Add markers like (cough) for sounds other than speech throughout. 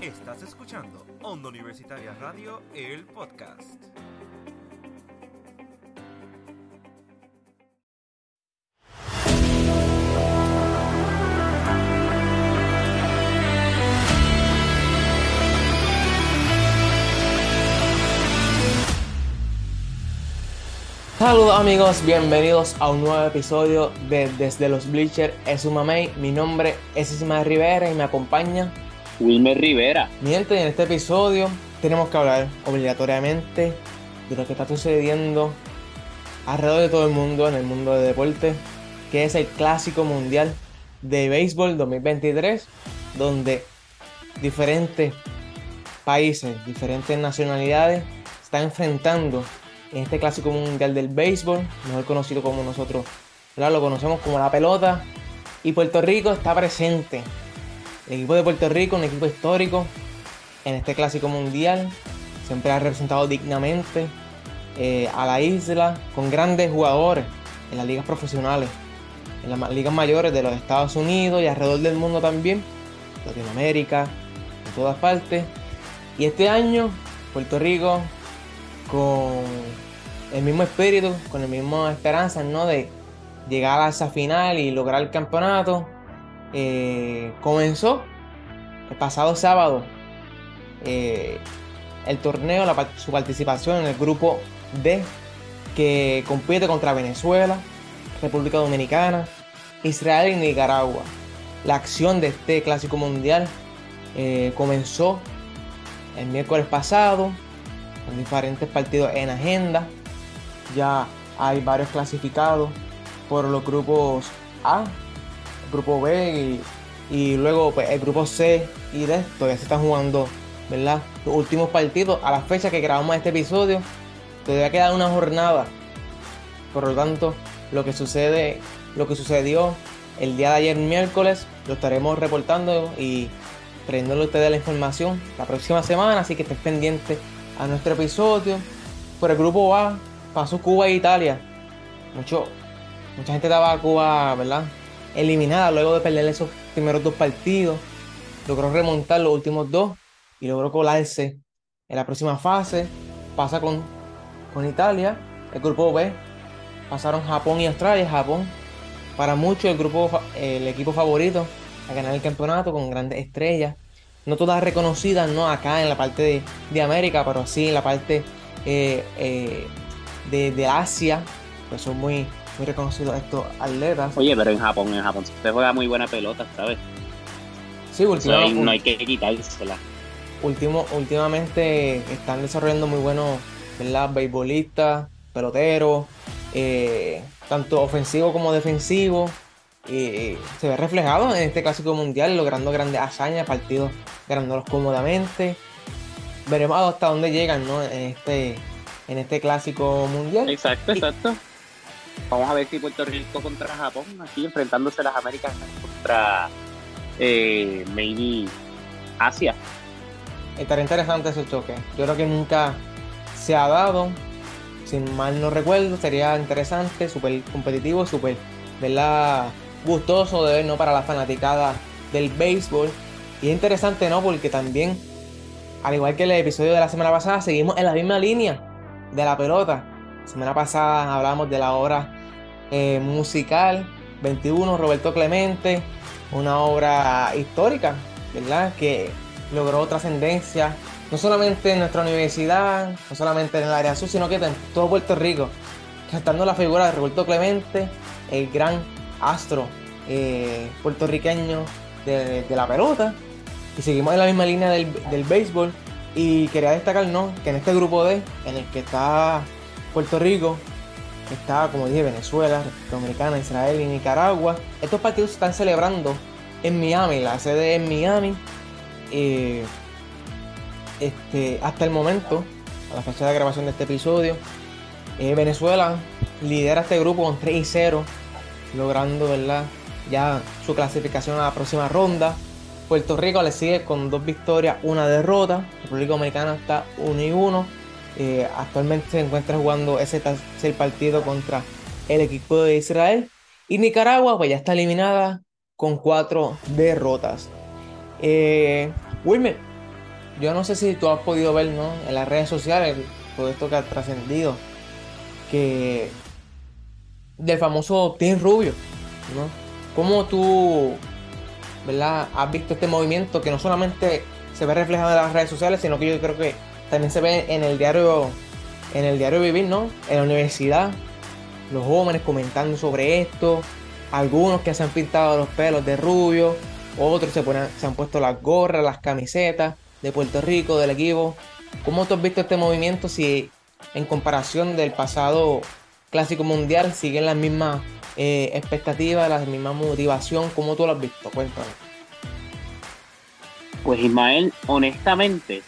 Estás escuchando Onda Universitaria Radio, el podcast. Saludos amigos, bienvenidos a un nuevo episodio de Desde los Bleachers es mamey. Mi nombre es Ismael Rivera y me acompaña Wilmer Rivera. Mi gente, en este episodio tenemos que hablar obligatoriamente de lo que está sucediendo alrededor de todo el mundo en el mundo de deporte, que es el Clásico Mundial de Béisbol 2023, donde diferentes países, diferentes nacionalidades están enfrentando en este Clásico Mundial del Béisbol, mejor conocido como nosotros lo conocemos como la pelota, y Puerto Rico está presente el equipo de Puerto Rico, un equipo histórico en este clásico mundial, siempre ha representado dignamente eh, a la isla con grandes jugadores en las ligas profesionales, en las ligas mayores de los Estados Unidos y alrededor del mundo también, Latinoamérica, en todas partes. Y este año, Puerto Rico, con el mismo espíritu, con la misma esperanza, ¿no? De llegar a esa final y lograr el campeonato eh, comenzó el pasado sábado eh, el torneo, su participación en el grupo D, que compite contra Venezuela, República Dominicana, Israel y Nicaragua. La acción de este clásico mundial eh, comenzó el miércoles pasado, con diferentes partidos en agenda. Ya hay varios clasificados por los grupos A, grupo B y, luego pues, el grupo C y D todavía se están jugando, ¿verdad? Los últimos partidos a la fecha que grabamos este episodio. Todavía queda una jornada. Por lo tanto, lo que sucede, lo que sucedió el día de ayer miércoles, lo estaremos reportando y trayéndole a ustedes la información la próxima semana, así que estén pendientes a nuestro episodio. Por el grupo A pasó Cuba e Italia. Mucho, mucha gente daba a Cuba, ¿verdad? Eliminada luego de perder esos primeros dos partidos. Logró remontar los últimos dos y logró colarse en la próxima fase. Pasa con, con Italia, el grupo B. Pasaron Japón y Australia. Japón, para muchos, el, grupo, el equipo favorito a ganar el campeonato con grandes estrellas. No todas reconocidas, no acá en la parte de, América, pero sí en la parte eh, eh, de, de Asia, pues son muy, muy reconocidos estos atletas. Oye, pero en Japón, en Japón se juega muy buena pelota, ¿sabes? Sí, últimamente. no hay que quitársela. Último, últimamente están desarrollando muy buenos, ¿verdad? Beisbolistas, peloteros, eh, tanto ofensivo como defensivo. Se ve reflejado en este clásico mundial, logrando grandes hazañas, partidos ganándolos cómodamente. Veremos hasta dónde llegan, ¿no? En este, en este clásico mundial. Exacto, exacto. Vamos a ver si Puerto Rico contra Japón, aquí enfrentándose las Américas contra eh, maybe Asia. Estaría interesante ese choque. Yo creo que nunca se ha dado. Sin mal no recuerdo, sería interesante, súper competitivo, súper, ¿verdad? Gustoso de ver, ¿no? Para la fanaticada del béisbol. Y es interesante, ¿no? Porque también, al igual que el episodio de la semana pasada, seguimos en la misma línea de la pelota. Semana pasada hablamos de la obra eh, musical 21, Roberto Clemente, una obra histórica, ¿verdad? Que logró trascendencia no solamente en nuestra universidad, no solamente en el área sur, sino que en todo Puerto Rico, tratando la figura de Roberto Clemente, el gran astro eh, puertorriqueño de, la pelota. Y seguimos en la misma línea del, del béisbol. Y quería destacar ¿no? que en este grupo D, en el que está Puerto Rico, está, como dije, Venezuela, Dominicana, Israel y Nicaragua. Estos partidos se están celebrando en Miami, la sede en Miami. Eh, este, hasta el momento, a la fecha de grabación de este episodio, eh, Venezuela lidera este grupo con 3 y 0, logrando ¿verdad? ya su clasificación a la próxima ronda. Puerto Rico le sigue con dos victorias, una derrota. República Dominicana está 1 y 1. Eh, actualmente se encuentra jugando ese tercer partido contra el equipo de Israel. Y Nicaragua pues ya está eliminada con cuatro derrotas. Eh, Wilmer, yo no sé si tú has podido ver, ¿no? En las redes sociales, todo esto que ha trascendido, que del famoso Team Rubio, ¿no? ¿Cómo tú, ¿verdad? Has visto este movimiento que no solamente se ve reflejado en las redes sociales, sino que yo creo que también se ve en el diario, en el diario vivir, ¿no? En la universidad, los jóvenes comentando sobre esto, algunos que se han pintado los pelos de rubio, otros se, han puesto las gorras, las camisetas de Puerto Rico, del equipo. ¿Cómo tú has visto este movimiento si en comparación del pasado clásico mundial siguen las mismas eh, expectativas, la misma motivación? ¿Cómo tú lo has visto? Cuéntame. Pues Ismael, honestamente,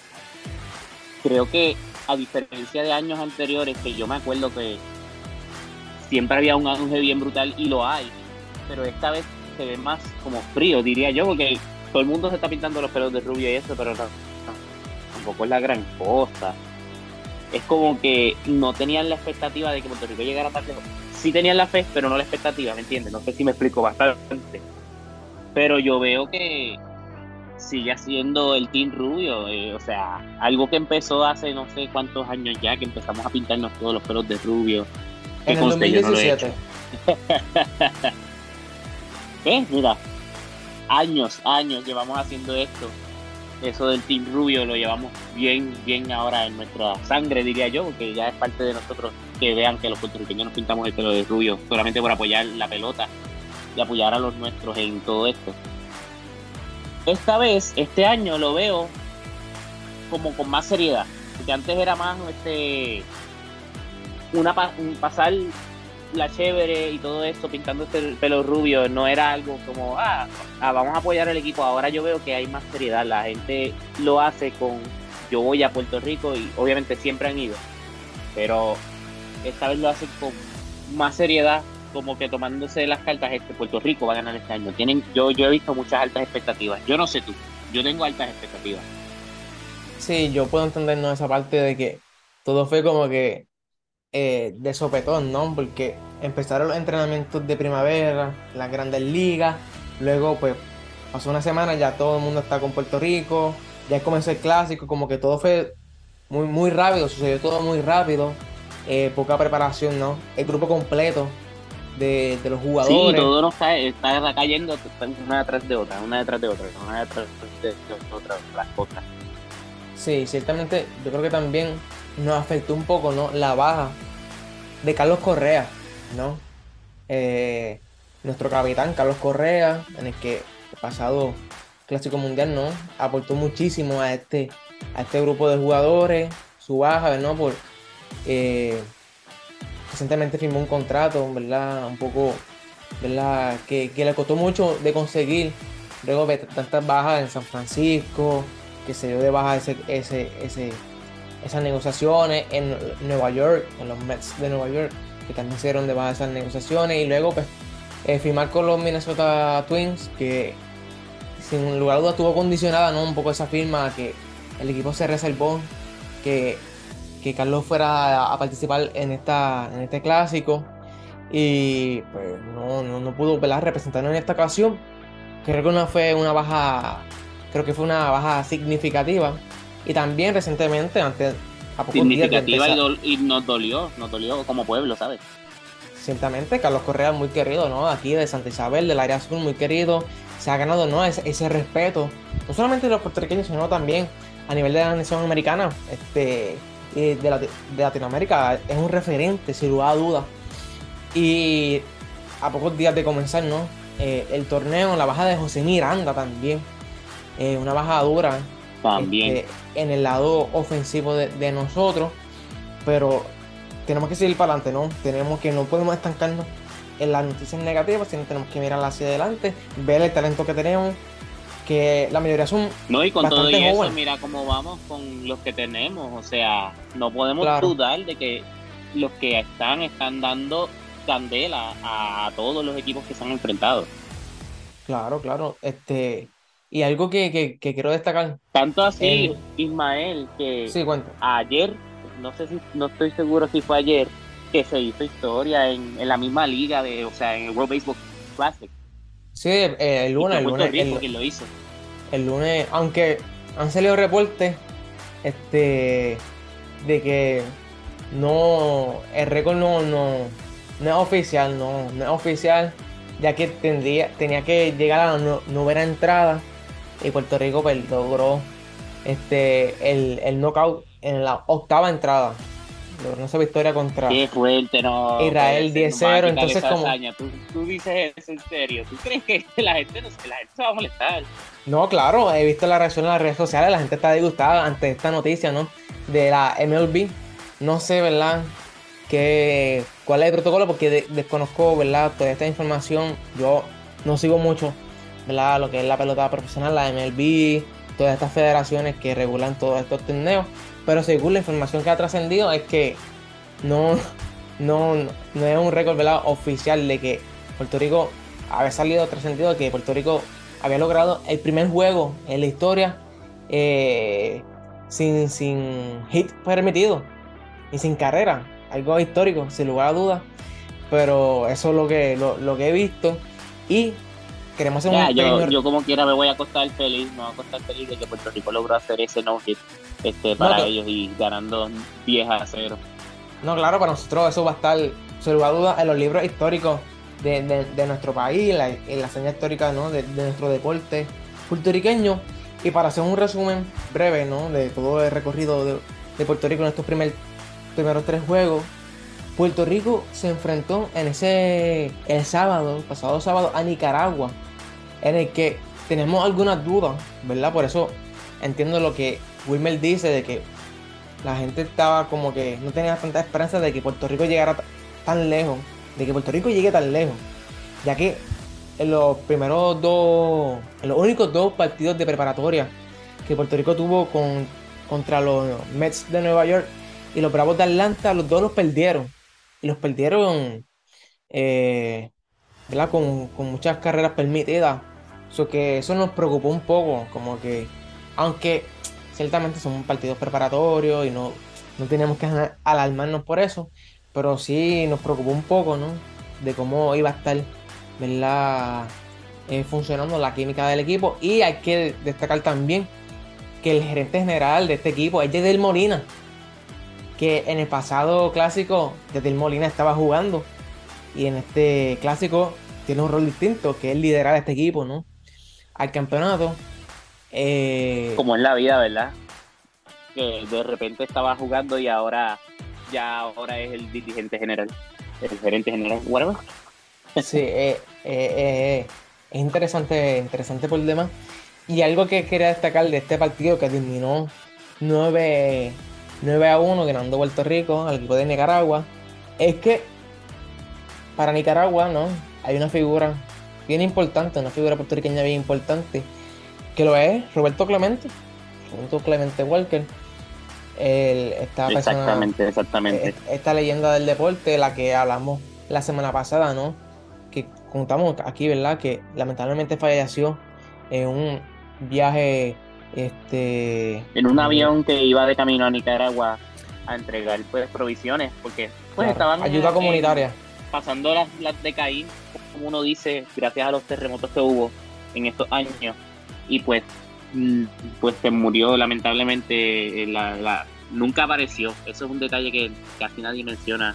creo que a diferencia de años anteriores, que yo me acuerdo que siempre había un auge bien brutal y lo hay, pero esta vez se ve más como frío, diría yo, porque todo el mundo se está pintando los pelos de rubio y eso, pero tampoco es la gran cosa. Es como que no tenían la expectativa de que Puerto Rico llegara tan lejos. Sí tenían la fe, pero no la expectativa, ¿me entiendes? No sé si me explico bastante. Pero yo veo que sigue siendo el Team Rubio, eh, o sea, algo que empezó hace no sé cuántos años ya, que empezamos a pintarnos todos los pelos de rubio. En el 2017. ¿Qué? (laughs) Mira, años, años llevamos haciendo esto. Eso del Team Rubio lo llevamos bien, bien ahora en nuestra sangre, diría yo, porque ya es parte de nosotros que vean que los puertorriqueños nos pintamos el pelo de rubio solamente por apoyar la pelota y apoyar a los nuestros en todo esto. Esta vez, este año lo veo como con más seriedad, porque antes era más este una un pasar la chévere y todo esto, pintando el pelo rubio, no era algo como, ah, ah, vamos a apoyar al equipo. Ahora yo veo que hay más seriedad. La gente lo hace con, yo voy a Puerto Rico y obviamente siempre han ido, pero esta vez lo hacen con más seriedad, como que tomándose las cartas, este Puerto Rico va a ganar este año. Tienen, yo, yo he visto muchas altas expectativas. Yo no sé tú, yo tengo altas expectativas. Sí, yo puedo entender esa parte de que todo fue como que eh, de sopetón, ¿no? Porque empezaron los entrenamientos de primavera, las grandes ligas, luego pues pasó una semana, ya todo el mundo está con Puerto Rico, ya comenzó el clásico, como que todo fue muy, muy rápido, sucedió todo muy rápido, eh, poca preparación, ¿no? El grupo completo de, los jugadores. Sí, todo nos cae, está cayendo una detrás de otra, una detrás de otra, una detrás de otra, las cosas. Sí, ciertamente yo creo que también nos afectó un poco, ¿no? La baja de Carlos Correa, ¿no? Eh, nuestro capitán, Carlos Correa, en el que el pasado Clásico Mundial, ¿no? Aportó muchísimo a este, a este grupo de jugadores, su baja, ¿no? Por, eh, recientemente firmó un contrato, ¿verdad? Un poco, ¿verdad? Que, le costó mucho de conseguir, luego de tantas bajas en San Francisco, que se dio de baja ese, ese, ese esas negociaciones en Nueva York, en los Mets de Nueva York, que también se dieron de baja esas negociaciones, y luego pues eh, firmar con los Minnesota Twins, que sin lugar a dudas estuvo condicionada ¿no? un poco esa firma que el equipo se reservó que, que Carlos fuera a, participar en, esta, en este clásico y pues no, no, pudo representarnos en esta ocasión. Creo que no fue una baja, creo que fue una baja significativa y también recientemente, antes a pocos Significativa y, nos dolió, nos dolió como pueblo, ¿sabes? Ciertamente, Carlos Correa muy querido, ¿no? Aquí de Santa Isabel, del área azul, muy querido. Se ha ganado, ¿no? Ese, ese respeto, no solamente de los puertorriqueños, sino también a nivel de la nación americana, este, de, de, Latinoamérica. Es un referente, sin lugar a duda. Y a pocos días de comenzar, ¿no? Eh, el torneo, la baja de José Miranda también. Eh, una baja dura también. Este, en el lado ofensivo de, nosotros, pero tenemos que seguir para adelante, ¿no? Tenemos que no podemos estancarnos en las noticias negativas, sino tenemos que mirar hacia adelante, ver el talento que tenemos, que la mayoría son No, y con todo eso, mira cómo vamos con los que tenemos, o sea, no podemos dudar de que los que están están dando candela a todos los equipos que se han enfrentado. Claro, claro, este y algo que, quiero destacar. Tanto así, Ismael, que ayer, no sé si, no estoy seguro si fue ayer, que se hizo historia en, la misma liga, de, o sea, en el World Baseball Classic. Sí, eh, el lunes. El lunes lo hizo. El lunes, aunque han salido reportes este, de que no, el récord no, no, no es oficial, no, no es oficial, ya que tendría, tenía que llegar a la novena entrada y Puerto Rico pues, logró este, el, el knockout en la octava entrada. Logró esa victoria contra Qué fuerte, no, Israel 10-0. Entonces, como. ¿Tú, ¿Tú, dices eso en serio. ¿Tú crees que (laughs) la gente, no, la gente se va a molestar? No, claro, he visto la reacción en las redes sociales. La gente está disgustada ante esta noticia, ¿no? De la MLB. No sé, ¿verdad? Que, ¿Cuál es el protocolo? Porque desconozco, ¿verdad? Toda esta información. Yo no sigo mucho, ¿verdad? Lo que es la pelota profesional, la MLB, todas estas federaciones que regulan todos estos torneos. Pero según la información que ha trascendido es que no, no, no es un récord oficial de que Puerto Rico había salido trascendido que Puerto Rico había logrado el primer juego en la historia eh, sin, sin hit permitido y sin carrera. Algo histórico, sin lugar a dudas. Pero eso es lo que, lo, que he visto. Y queremos hacer un yo, yo, como quiera me voy a acostar feliz, me voy a acostar feliz de que Puerto Rico logró hacer ese no hit este, para ellos y ganando 10 a 0. No, claro, para nosotros eso va a estar, sin lugar a dudas, en los libros históricos de, nuestro país, en la señal histórica ¿no? de, nuestro deporte puertorriqueño. Y para hacer un resumen breve ¿no? de todo el recorrido de, Puerto Rico en estos primer, primeros tres juegos, Puerto Rico se enfrentó en ese el sábado, pasado sábado, a Nicaragua, en el que tenemos algunas dudas, ¿verdad? Por eso entiendo lo que Wilmer dice de que la gente estaba como que no tenía tanta esperanza de que Puerto Rico llegara tan lejos, de que Puerto Rico llegue tan lejos, ya que en los primeros dos, en los únicos dos partidos de preparatoria que Puerto Rico tuvo con, contra los Mets de Nueva York y los Bravos de Atlanta, los dos los perdieron. Y los perdieron eh, Con, con, muchas carreras permitidas. Eso que eso nos preocupó un poco, como que, aunque Ciertamente son partidos preparatorios y no, no tenemos que alarmarnos por eso, pero sí nos preocupó un poco, ¿no? De cómo iba a estar, ¿verdad? Eh, funcionando la química del equipo. Y hay que destacar también que el gerente general de este equipo es Jedel Molina, que en el pasado clásico Jedel Molina estaba jugando y en este clásico tiene un rol distinto, que es liderar a este equipo, ¿no? Al campeonato eh, Como en la vida, ¿verdad? Que de repente estaba jugando y ahora ya ahora es el dirigente general, el gerente general, whatever. Sí, eh, eh, es interesante, interesante por el demás. Y algo que quería destacar de este partido que terminó 9, 9 a 1 ganando Puerto Rico al equipo de Nicaragua, es que para Nicaragua, ¿no? Hay una figura bien importante, una figura puertorriqueña bien importante, que lo es Roberto Clemente, Roberto Clemente Walker. esta exactamente, exactamente. Esta leyenda del deporte, la que hablamos la semana pasada, ¿no? Que contamos aquí, ¿verdad? Que lamentablemente falleció en un viaje, este... En un avión que iba de camino a Nicaragua a entregar pues provisiones, porque pues estaban... Ayuda comunitaria. Pasando las, las de Caín, como uno dice, gracias a los terremotos que hubo en estos años y pues mm, pues se murió lamentablemente la, nunca apareció. Eso es un detalle que casi nadie menciona.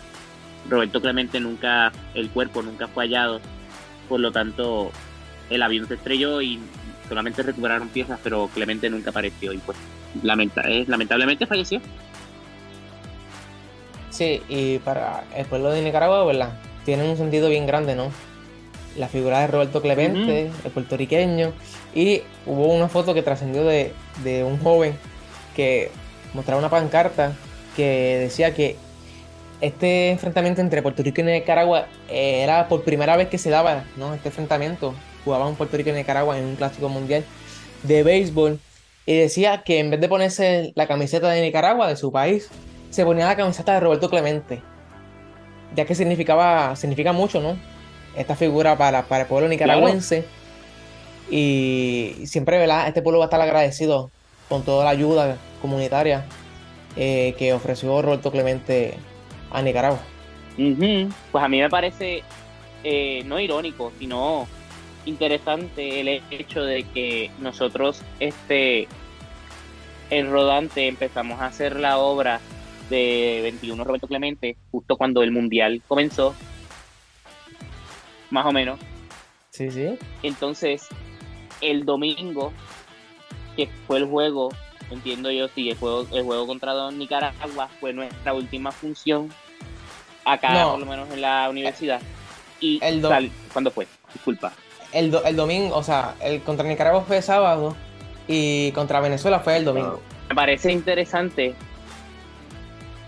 Roberto Clemente nunca el cuerpo nunca fue hallado por lo tanto el avión se estrelló y solamente recuperaron piezas pero Clemente nunca apareció y pues eh, lamentablemente falleció sí y para el pueblo de Nicaragua verdad tiene un sentido bien grande no la figura de Roberto Clemente, el puertorriqueño, y hubo una foto que trascendió de, un joven que mostraba una pancarta que decía que este enfrentamiento entre Puerto Rico y Nicaragua era por primera vez que se daba, ¿no? Este enfrentamiento, jugaban Puerto Rico y Nicaragua en un clásico mundial de béisbol, y decía que en vez de ponerse la camiseta de Nicaragua, de su país, se ponía la camiseta de Roberto Clemente, ya que significaba, significa mucho, ¿no? esta figura para, para el pueblo nicaragüense. Y siempre, ¿verdad? Este pueblo va a estar agradecido con toda la ayuda comunitaria eh, que ofreció Roberto Clemente a Nicaragua. Pues a mí me parece eh, no irónico, sino interesante el hecho de que nosotros este el rodante empezamos a hacer la obra de 21 Roberto Clemente justo cuando el mundial comenzó, más o menos. Sí, sí. Entonces, el domingo, que fue el juego, entiendo yo, sí, el juego, el juego contra Nicaragua fue nuestra última función acá, por lo menos en la universidad. Y el ¿cuándo fue? Disculpa. El, el domingo, o sea, el contra Nicaragua fue sábado y contra Venezuela fue el domingo. Me parece interesante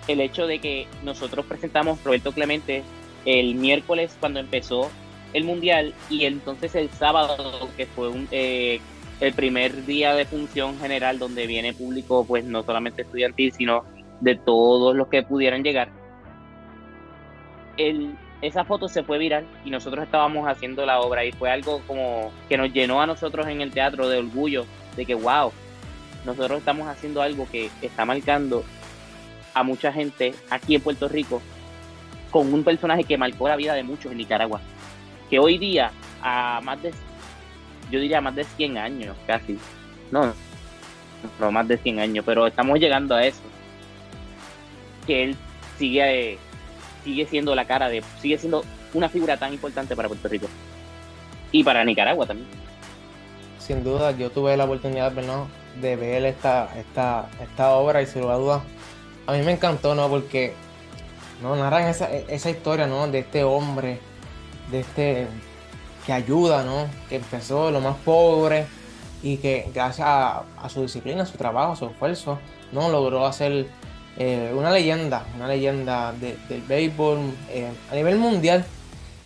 el hecho de que nosotros presentamos Roberto Clemente el miércoles cuando empezó el mundial y entonces el sábado que fue un, eh, el primer día de función general donde viene público pues no solamente estudiantil sino de todos los que pudieran llegar el, esa foto se fue viral y nosotros estábamos haciendo la obra y fue algo como que nos llenó a nosotros en el teatro de orgullo de que wow nosotros estamos haciendo algo que está marcando a mucha gente aquí en Puerto Rico con un personaje que marcó la vida de muchos en Nicaragua. Que hoy día, a más de, yo diría más de 100 años casi, no, no más de 100 años, pero estamos llegando a eso. Que él sigue, sigue siendo la cara de, sigue siendo una figura tan importante para Puerto Rico. Y para Nicaragua también. Sin duda, yo tuve la oportunidad de ver esta, esta, esta obra y sin duda a mí me encantó, ¿no? Porque no narran esa, esa historia, ¿no? De este hombre, de este que ayuda, ¿no? Que empezó lo más pobre y que gracias a, su disciplina, a su trabajo, a su esfuerzo, ¿no? Logró hacer eh, una leyenda, una leyenda del béisbol eh, a nivel mundial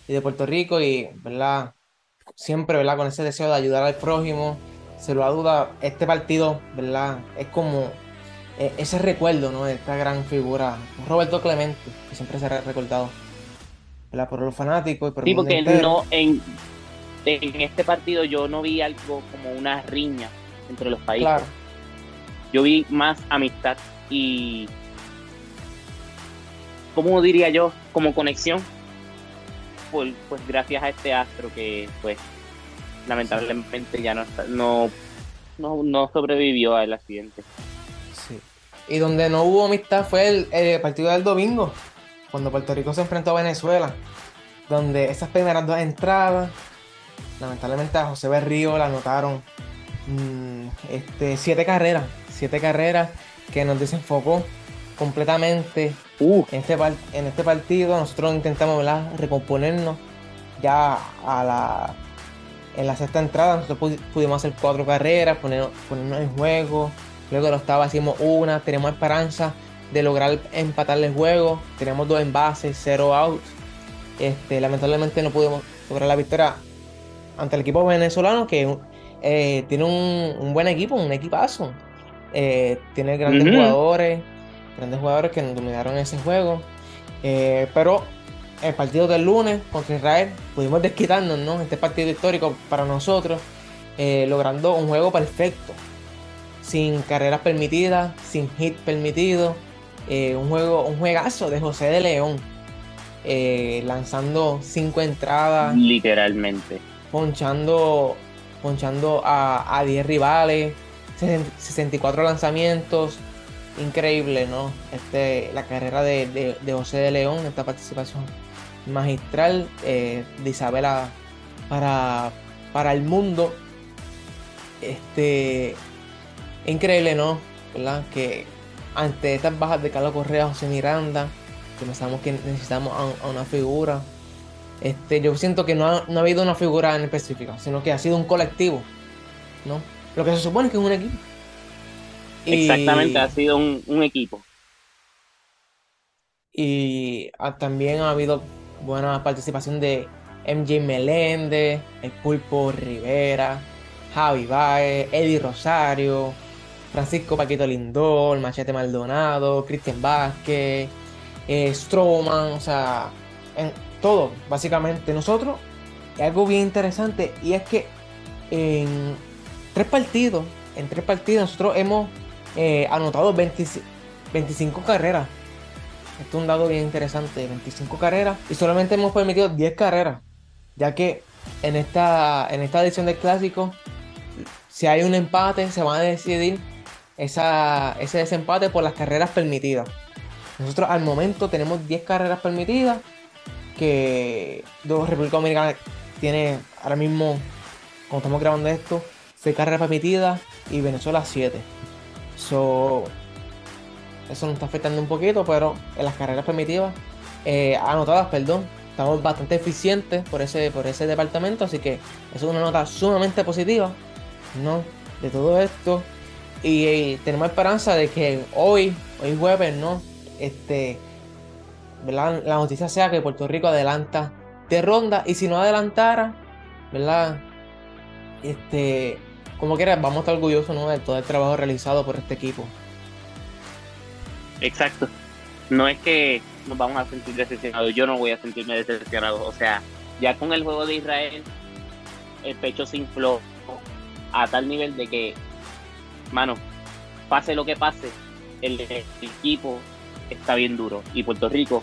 y de Puerto Rico y, ¿verdad? Siempre, ¿verdad? Con ese deseo de ayudar al prójimo, se lo duda, este partido, ¿verdad? Es como e, ese recuerdo ¿no? de esta gran figura, Roberto Clemente, que siempre será recordado por los fanáticos y por sí, porque no, en, en este partido yo no vi algo como una riña entre los países. Yo vi más amistad y, ¿cómo diría yo? Como conexión. Pues, pues gracias a este astro que pues lamentablemente ya no, no, no, no sobrevivió al accidente. Y donde no hubo amistad fue el, partido del domingo, cuando Puerto Rico se enfrentó a Venezuela, donde esas primeras dos entradas, lamentablemente a José Berrío la anotaron mm, este, siete carreras, siete carreras que nos desenfocó completamente uh. en, este, en este partido. Nosotros intentamos recomponernos ya a la, en la sexta entrada. Nosotros pudimos hacer cuatro carreras, ponernos en juego Luego de la octava hicimos una, tenemos esperanza de lograr empatarle el juego. Tenemos dos envases, cero outs. Este, lamentablemente no pudimos lograr la victoria ante el equipo venezolano que eh, tiene un, buen equipo, un equipazo. Eh, tiene grandes jugadores, grandes jugadores que nos dominaron ese juego. Eh, pero el partido del lunes contra Israel pudimos desquitarnos, ¿no? Este partido histórico para nosotros, logrando un juego perfecto sin carreras permitidas, sin hit permitido. Eh, un juego, un juegazo de José de León. Eh, lanzando cinco entradas. Literalmente. Ponchando, ponchando a, 10 rivales. 64 lanzamientos. Increíble, ¿no? Este, la carrera de, José de León, esta participación magistral eh, de Isabela para, para el mundo. Este, Increíble, ¿no? ¿Verdad? Que ante estas bajas de Carlos Correa, José Miranda, que pensamos que necesitamos a, una figura, este, yo siento que no ha, habido una figura en específico, sino que ha sido un colectivo, ¿no? Lo que se supone que es un equipo. Exactamente, ha sido un, equipo. Y también ha habido buena participación de MJ Meléndez, el Pulpo Rivera, Javi Baez, Eddie Rosario, Francisco Paquito Lindor, Machete Maldonado, Cristian Vázquez, eh, Stroman, o sea, en todo, básicamente. Nosotros, algo bien interesante, y es que en tres partidos, en tres partidos, nosotros hemos eh, anotado 25 carreras. Esto es un dado bien interesante, 25 carreras, y solamente hemos permitido 10 carreras, ya que en esta, en esta edición del clásico, si hay un empate, se van a decidir esa, ese desempate por las carreras permitidas. Nosotros al momento tenemos 10 carreras permitidas, que República Dominicana tiene ahora mismo, como estamos grabando esto, 6 carreras permitidas y Venezuela 7. So, eso nos está afectando un poquito, pero en las carreras permitidas, eh, anotadas, perdón, estamos bastante eficientes por ese, por ese departamento, así que eso es una nota sumamente positiva, ¿no? De todo esto. Y, tenemos esperanza de que hoy, hoy jueves, ¿no? Este. La noticia sea que Puerto Rico adelanta de ronda y si no adelantara, ¿verdad? Este, como quieras, vamos a estar orgullosos ¿no? de todo el trabajo realizado por este equipo. Exacto. No es que nos vamos a sentir decepcionados, yo no voy a sentirme decepcionado. O sea, ya con el juego de Israel, el pecho se infló a tal nivel de que, mano, pase lo que pase, el, equipo está bien duro y Puerto Rico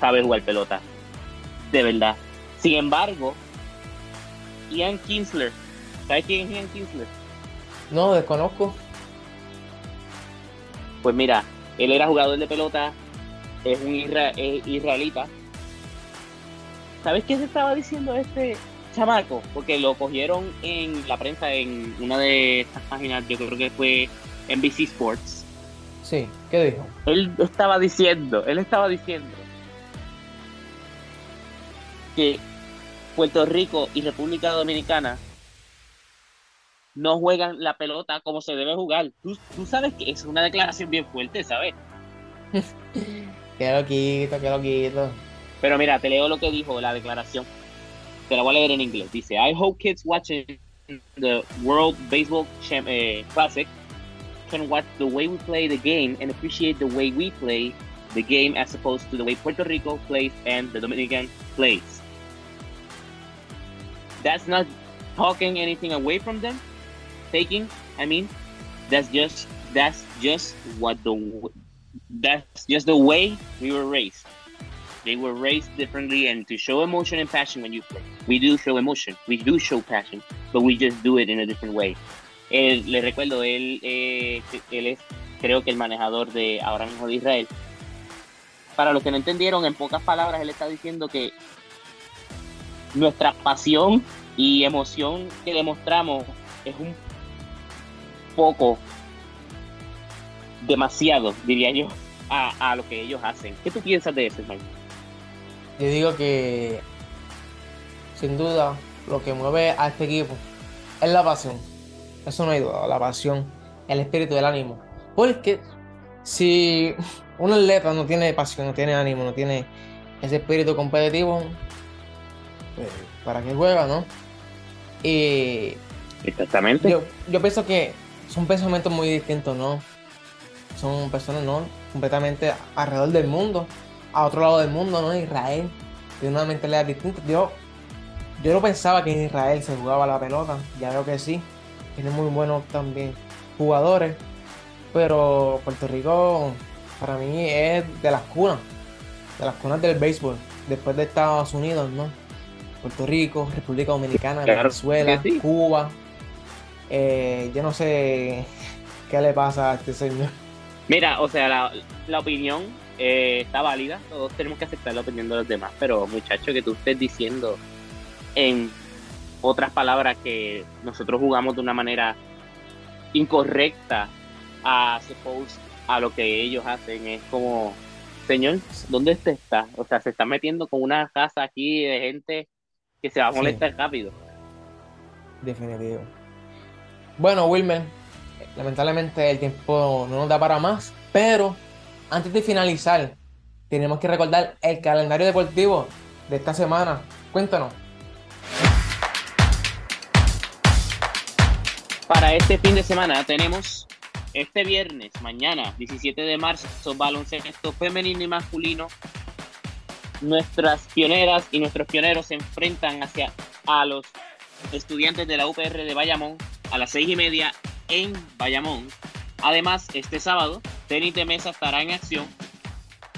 sabe jugar pelota. De verdad. Sin embargo, Ian Kinsler, ¿sabes quién es Ian Kinsler? No, desconozco. Pues mira, él era jugador de pelota, es un israelita. ¿Sabes qué se estaba diciendo este chamaco? Porque lo cogieron en la prensa en una de estas páginas, yo creo que fue NBC Sports. Sí, ¿qué dijo? Él estaba diciendo, él estaba diciendo que Puerto Rico y República Dominicana no juegan la pelota como se debe jugar. Tú, tú sabes que es una declaración bien fuerte, ¿sabes? (laughs) qué loquito, qué loquito. Pero mira, te leo lo que dijo la declaración. Te la voy a leer en inglés. Dice, I hope kids watching the World Baseball eh, Classic can watch the way we play the game and appreciate the way we play the game as opposed to the way Puerto Rico plays and the Dominican plays. That's not talking anything away from them, taking. I mean, that's just that's just what the that's just the way we were raised. They were raised differently, and to show emotion and passion when you play, we do show emotion, we do show passion, but we just do it in a different way. Le recuerdo, él, eh, él es, creo que el manejador de ahora mismo de Israel. Para los que no entendieron, en pocas palabras, él está diciendo que nuestra pasión y emoción que demostramos es un poco, demasiado, diría yo, a, lo que ellos hacen. ¿Qué tú piensas de eso, hermano? Yo digo que, sin duda, lo que mueve a este equipo es la pasión. Eso no hay duda, la pasión, el espíritu, el ánimo. Porque si un atleta no tiene pasión, no tiene ánimo, no tiene ese espíritu competitivo, pues, ¿para qué juega, no? Y. Exactamente. Yo, yo pienso que son pensamientos muy distintos, ¿no? Son personas, ¿no? Completamente alrededor del mundo, a otro lado del mundo, ¿no? Israel, tiene una mentalidad distinta. Yo, yo no pensaba que en Israel se jugaba la pelota, ya veo que sí. Tiene muy buenos también jugadores, pero Puerto Rico para mí es de las cunas, de las cunas del béisbol, después de Estados Unidos, ¿no? Puerto Rico, República Dominicana, Venezuela, Cuba. Eh, yo no sé (laughs) qué le pasa a este señor. Mira, o sea, la, opinión eh, está válida, todos tenemos que aceptar la opinión de los demás, pero muchacho, que tú estés diciendo en otras palabras que nosotros jugamos de una manera incorrecta a suppose a lo que ellos hacen, es como, señor, ¿dónde usted está? O sea, se está metiendo con una casa aquí de gente que se va a molestar rápido. Definitivo. Bueno, Wilmer, lamentablemente el tiempo no nos da para más, pero antes de finalizar, tenemos que recordar el calendario deportivo de esta semana. Cuéntanos. Para este fin de semana tenemos este viernes, mañana, 17 de marzo, baloncesto femenino y masculino nuestras pioneras y nuestros pioneros se enfrentan hacia a los estudiantes de la UPR de Bayamón a las seis y media en Bayamón. Además, este sábado, tenis de mesa estará en acción,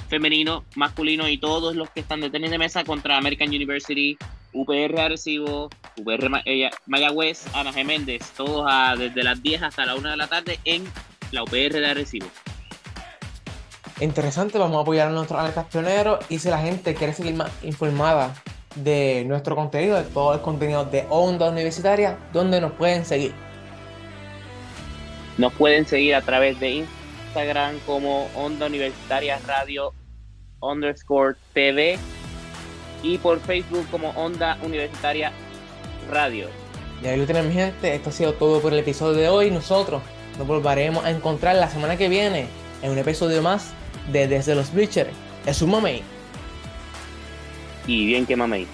femenino, masculino y todos los que están de tenis de mesa contra American University, UPR Arecibo, UPR Mayagüez, Ana Geméndez, todos desde las 10 hasta la 1 de la tarde en la UPR de Arecibo. Interesante, vamos a apoyar a nuestros atletas pioneros y si la gente quiere seguir más informada de nuestro contenido, de todo el contenido de Onda Universitaria, ¿dónde nos pueden seguir? Nos pueden seguir a través de Instagram como Onda Universitaria Radio underscore TV y por Facebook como Onda Universitaria Radio. Y ahí lo tienen, gente. Esto ha sido todo por el episodio de hoy. Nosotros nos volveremos a encontrar la semana que viene en un episodio más de Desde los Bleachers. Es un mamey. Y bien que mamey.